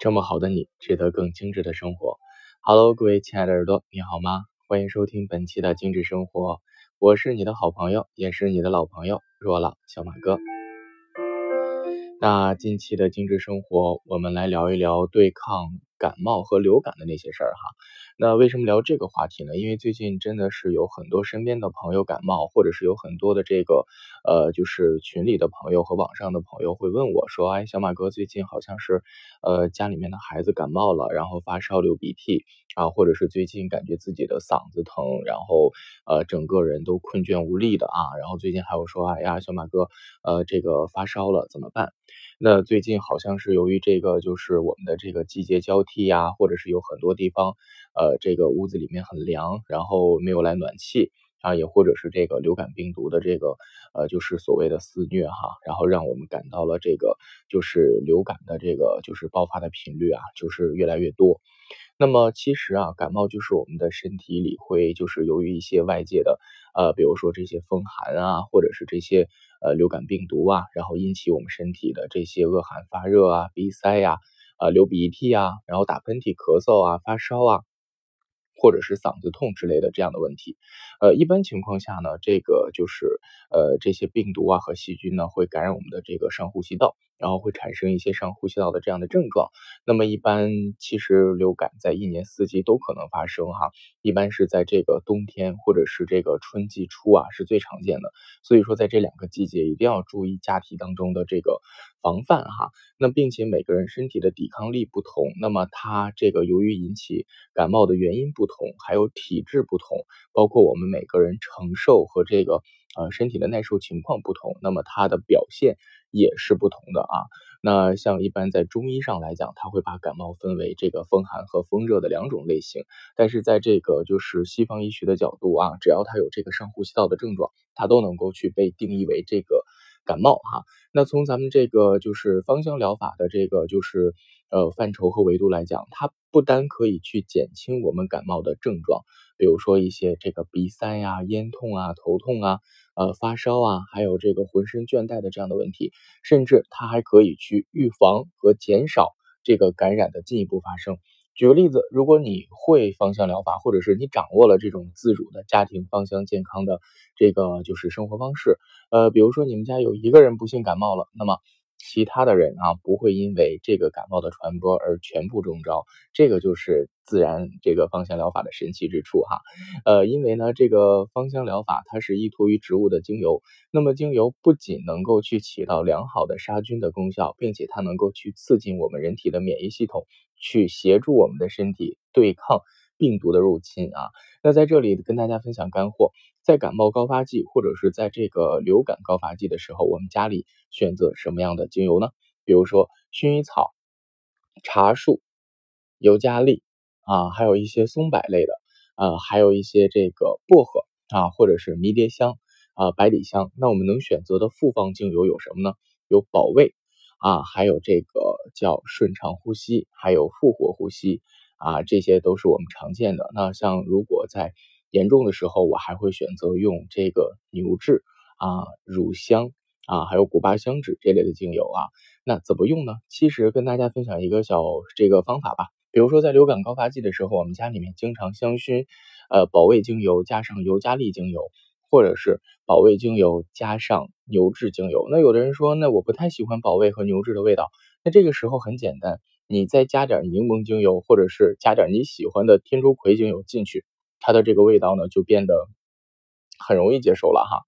这么好的你，值得更精致的生活。Hello，各位亲爱的耳朵，你好吗？欢迎收听本期的精致生活，我是你的好朋友，也是你的老朋友若老小马哥。那近期的精致生活，我们来聊一聊对抗感冒和流感的那些事儿哈。那为什么聊这个话题呢？因为最近真的是有很多身边的朋友感冒，或者是有很多的这个呃，就是群里的朋友和网上的朋友会问我说：“哎，小马哥，最近好像是呃家里面的孩子感冒了，然后发烧流鼻涕啊，或者是最近感觉自己的嗓子疼，然后呃整个人都困倦无力的啊。然后最近还有说，哎呀，小马哥，呃这个发烧了怎么办？那最近好像是由于这个就是我们的这个季节交替呀，或者是有很多地方。”呃，这个屋子里面很凉，然后没有来暖气啊，也或者是这个流感病毒的这个呃，就是所谓的肆虐哈，然后让我们感到了这个就是流感的这个就是爆发的频率啊，就是越来越多。那么其实啊，感冒就是我们的身体里会就是由于一些外界的呃，比如说这些风寒啊，或者是这些呃流感病毒啊，然后引起我们身体的这些恶寒发热啊、鼻塞呀、啊流鼻涕啊，然后打喷嚏、咳嗽啊、发烧啊。或者是嗓子痛之类的这样的问题，呃，一般情况下呢，这个就是呃这些病毒啊和细菌呢会感染我们的这个上呼吸道。然后会产生一些上呼吸道的这样的症状。那么一般其实流感在一年四季都可能发生哈，一般是在这个冬天或者是这个春季初啊是最常见的。所以说在这两个季节一定要注意家庭当中的这个防范哈。那并且每个人身体的抵抗力不同，那么它这个由于引起感冒的原因不同，还有体质不同，包括我们每个人承受和这个呃身体的耐受情况不同，那么它的表现。也是不同的啊。那像一般在中医上来讲，它会把感冒分为这个风寒和风热的两种类型。但是在这个就是西方医学的角度啊，只要它有这个上呼吸道的症状，它都能够去被定义为这个感冒哈。那从咱们这个就是芳香疗法的这个就是呃范畴和维度来讲，它不单可以去减轻我们感冒的症状，比如说一些这个鼻塞呀、咽痛啊、头痛啊。呃，发烧啊，还有这个浑身倦怠的这样的问题，甚至它还可以去预防和减少这个感染的进一步发生。举个例子，如果你会芳香疗法，或者是你掌握了这种自主的家庭芳香健康的这个就是生活方式，呃，比如说你们家有一个人不幸感冒了，那么。其他的人啊，不会因为这个感冒的传播而全部中招，这个就是自然这个芳香疗法的神奇之处哈。呃，因为呢，这个芳香疗法它是依托于植物的精油，那么精油不仅能够去起到良好的杀菌的功效，并且它能够去刺激我们人体的免疫系统，去协助我们的身体对抗病毒的入侵啊。那在这里跟大家分享干货。在感冒高发季，或者是在这个流感高发季的时候，我们家里选择什么样的精油呢？比如说薰衣草、茶树、尤加利啊，还有一些松柏类的啊，还有一些这个薄荷啊，或者是迷迭香啊、百里香。那我们能选择的复方精油有什么呢？有保卫啊，还有这个叫顺畅呼吸，还有复活呼吸啊，这些都是我们常见的。那像如果在严重的时候，我还会选择用这个牛至啊、乳香啊，还有古巴香脂这类的精油啊。那怎么用呢？其实跟大家分享一个小这个方法吧。比如说在流感高发季的时候，我们家里面经常香薰，呃，保卫精油加上尤加利精油，或者是保卫精油加上牛至精油。那有的人说，那我不太喜欢保卫和牛至的味道。那这个时候很简单，你再加点柠檬精油，或者是加点你喜欢的天竺葵精油进去。它的这个味道呢，就变得很容易接受了哈。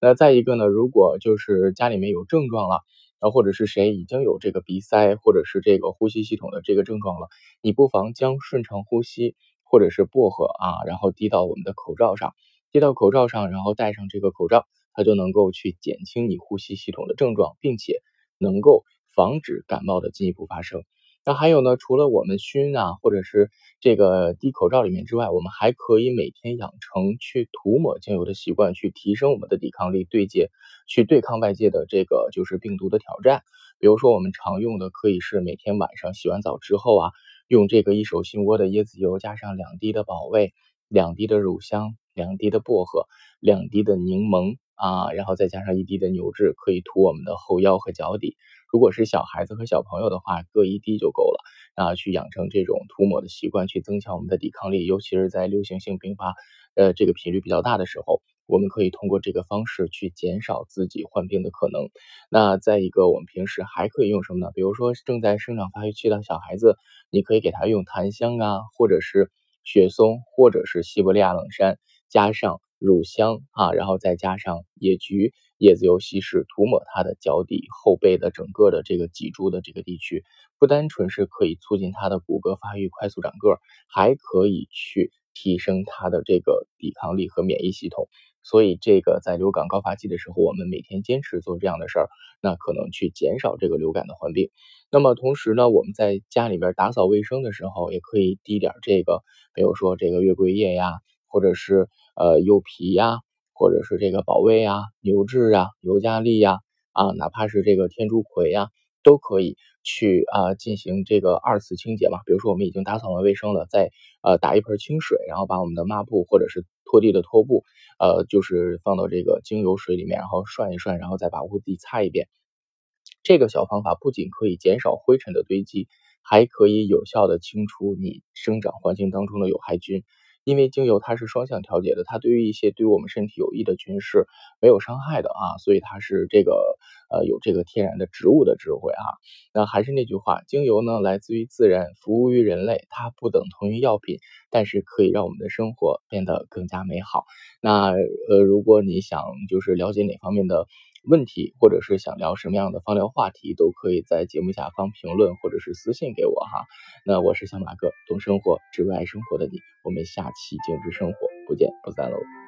那再一个呢，如果就是家里面有症状了，然后，或者是谁已经有这个鼻塞或者是这个呼吸系统的这个症状了，你不妨将顺畅呼吸或者是薄荷啊，然后滴到我们的口罩上，滴到口罩上，然后戴上这个口罩，它就能够去减轻你呼吸系统的症状，并且能够防止感冒的进一步发生。那还有呢，除了我们熏啊，或者是这个滴口罩里面之外，我们还可以每天养成去涂抹精油的习惯，去提升我们的抵抗力，对接去对抗外界的这个就是病毒的挑战。比如说我们常用的可以是每天晚上洗完澡之后啊，用这个一手心窝的椰子油加上两滴的保卫，两滴的乳香，两滴的薄荷，两滴的柠檬啊，然后再加上一滴的牛至，可以涂我们的后腰和脚底。如果是小孩子和小朋友的话，各一滴就够了啊，去养成这种涂抹的习惯，去增强我们的抵抗力，尤其是在流行性病发呃这个频率比较大的时候。我们可以通过这个方式去减少自己患病的可能。那再一个，我们平时还可以用什么呢？比如说正在生长发育期的小孩子，你可以给他用檀香啊，或者是雪松，或者是西伯利亚冷杉，加上乳香啊，然后再加上野菊叶子油稀释，涂抹他的脚底、后背的整个的这个脊柱的这个地区，不单纯是可以促进他的骨骼发育、快速长个，还可以去提升他的这个抵抗力和免疫系统。所以，这个在流感高发期的时候，我们每天坚持做这样的事儿，那可能去减少这个流感的患病。那么同时呢，我们在家里边打扫卫生的时候，也可以滴点这个，比如说这个月桂叶呀，或者是呃柚皮呀，或者是这个保卫啊、牛至啊、尤加利呀，啊，哪怕是这个天竺葵呀，都可以去啊进行这个二次清洁嘛。比如说我们已经打扫完卫生了，再呃打一盆清水，然后把我们的抹布或者是拖地的拖布。呃，就是放到这个精油水里面，然后涮一涮，然后再把屋地擦一遍。这个小方法不仅可以减少灰尘的堆积，还可以有效的清除你生长环境当中的有害菌。因为精油它是双向调节的，它对于一些对我们身体有益的菌是没有伤害的啊，所以它是这个呃有这个天然的植物的智慧啊。那还是那句话，精油呢来自于自然，服务于人类，它不等同于药品，但是可以让我们的生活变得更加美好。那呃，如果你想就是了解哪方面的问题，或者是想聊什么样的方疗话题，都可以在节目下方评论或者是私信给我哈。那我是小马哥，懂生活，只为爱生活的你。我们下期精致生活不见不散喽。